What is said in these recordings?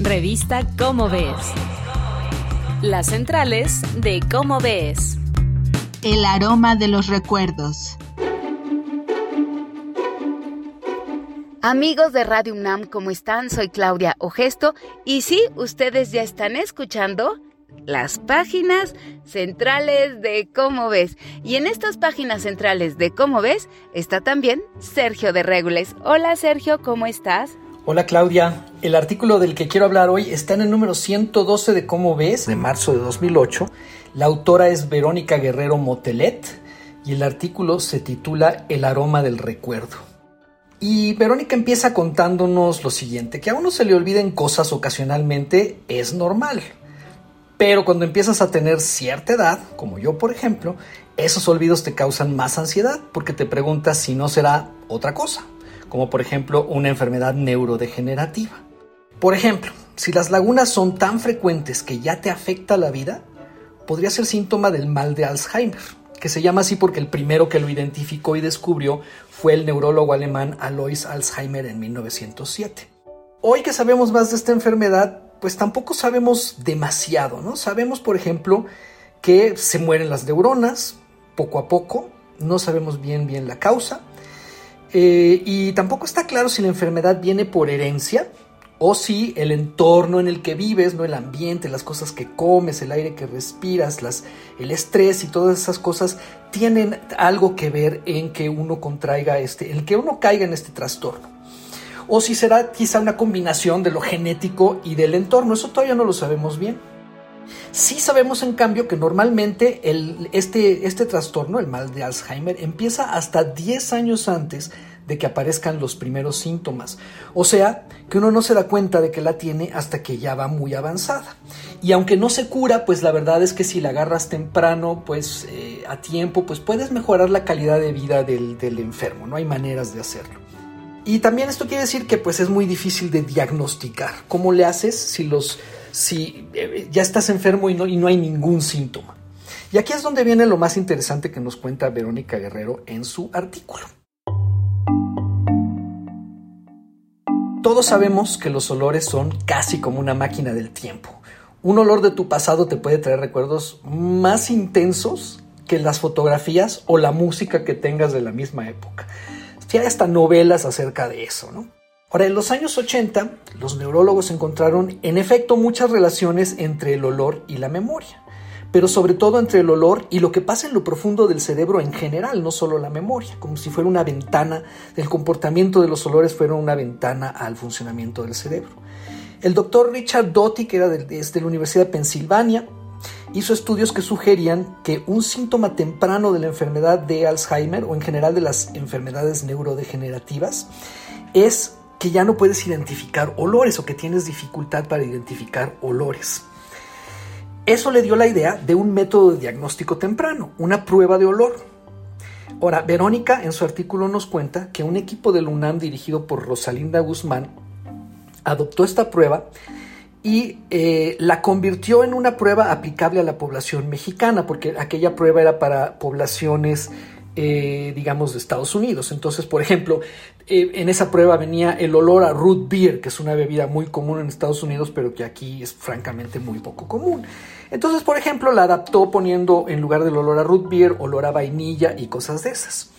Revista Cómo Ves. Las centrales de Cómo Ves. El aroma de los recuerdos. Amigos de Radio UNAM, ¿cómo están? Soy Claudia Ogesto y sí, ustedes ya están escuchando las páginas centrales de Cómo Ves. Y en estas páginas centrales de Cómo Ves está también Sergio de Regules. Hola Sergio, ¿cómo estás? Hola Claudia, el artículo del que quiero hablar hoy está en el número 112 de Cómo ves, de marzo de 2008. La autora es Verónica Guerrero Motelet y el artículo se titula El aroma del recuerdo. Y Verónica empieza contándonos lo siguiente, que a uno se le olviden cosas ocasionalmente es normal. Pero cuando empiezas a tener cierta edad, como yo por ejemplo, esos olvidos te causan más ansiedad porque te preguntas si no será otra cosa como por ejemplo una enfermedad neurodegenerativa. Por ejemplo, si las lagunas son tan frecuentes que ya te afecta la vida, podría ser síntoma del mal de Alzheimer, que se llama así porque el primero que lo identificó y descubrió fue el neurólogo alemán Alois Alzheimer en 1907. Hoy que sabemos más de esta enfermedad, pues tampoco sabemos demasiado, ¿no? Sabemos, por ejemplo, que se mueren las neuronas poco a poco, no sabemos bien bien la causa, eh, y tampoco está claro si la enfermedad viene por herencia o si el entorno en el que vives, ¿no? el ambiente, las cosas que comes, el aire que respiras, las, el estrés y todas esas cosas tienen algo que ver en que uno contraiga este, en que uno caiga en este trastorno. O si será quizá una combinación de lo genético y del entorno, eso todavía no lo sabemos bien. Sí sabemos en cambio que normalmente este, este trastorno, el mal de Alzheimer, empieza hasta 10 años antes de que aparezcan los primeros síntomas. O sea, que uno no se da cuenta de que la tiene hasta que ya va muy avanzada. Y aunque no se cura, pues la verdad es que si la agarras temprano, pues eh, a tiempo, pues puedes mejorar la calidad de vida del, del enfermo. No hay maneras de hacerlo. Y también esto quiere decir que pues es muy difícil de diagnosticar. ¿Cómo le haces si los si eh, ya estás enfermo y no, y no hay ningún síntoma. Y aquí es donde viene lo más interesante que nos cuenta Verónica Guerrero en su artículo. Todos sabemos que los olores son casi como una máquina del tiempo. Un olor de tu pasado te puede traer recuerdos más intensos que las fotografías o la música que tengas de la misma época. Hay hasta novelas acerca de eso, ¿no? Ahora, en los años 80, los neurólogos encontraron en efecto muchas relaciones entre el olor y la memoria, pero sobre todo entre el olor y lo que pasa en lo profundo del cerebro en general, no solo la memoria, como si fuera una ventana, el comportamiento de los olores fuera una ventana al funcionamiento del cerebro. El doctor Richard Doty, que era de, de la Universidad de Pensilvania, hizo estudios que sugerían que un síntoma temprano de la enfermedad de Alzheimer o en general de las enfermedades neurodegenerativas es que ya no puedes identificar olores o que tienes dificultad para identificar olores. Eso le dio la idea de un método de diagnóstico temprano, una prueba de olor. Ahora, Verónica en su artículo nos cuenta que un equipo del UNAM dirigido por Rosalinda Guzmán adoptó esta prueba y eh, la convirtió en una prueba aplicable a la población mexicana, porque aquella prueba era para poblaciones eh, digamos, de Estados Unidos. Entonces, por ejemplo, eh, en esa prueba venía el olor a root beer, que es una bebida muy común en Estados Unidos, pero que aquí es francamente muy poco común. Entonces, por ejemplo, la adaptó poniendo en lugar del olor a root beer, olor a vainilla y cosas de esas.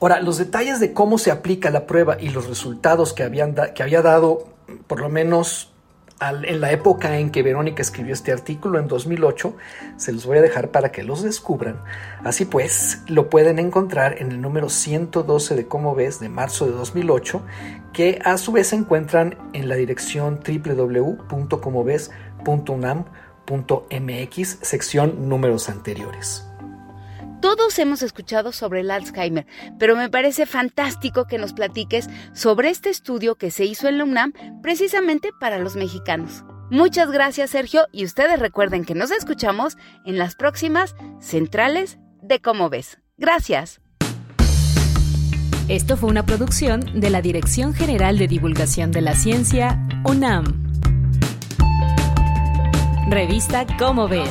Ahora, los detalles de cómo se aplica la prueba y los resultados que, habían que había dado, por lo menos en la época en que Verónica escribió este artículo, en 2008, se los voy a dejar para que los descubran. Así pues, lo pueden encontrar en el número 112 de Cómo ves de marzo de 2008, que a su vez se encuentran en la dirección www.comoves.unam.mx, sección números anteriores. Todos hemos escuchado sobre el Alzheimer, pero me parece fantástico que nos platiques sobre este estudio que se hizo en la UNAM precisamente para los mexicanos. Muchas gracias Sergio y ustedes recuerden que nos escuchamos en las próximas centrales de Cómo ves. Gracias. Esto fue una producción de la Dirección General de Divulgación de la Ciencia, UNAM. Revista Cómo ves.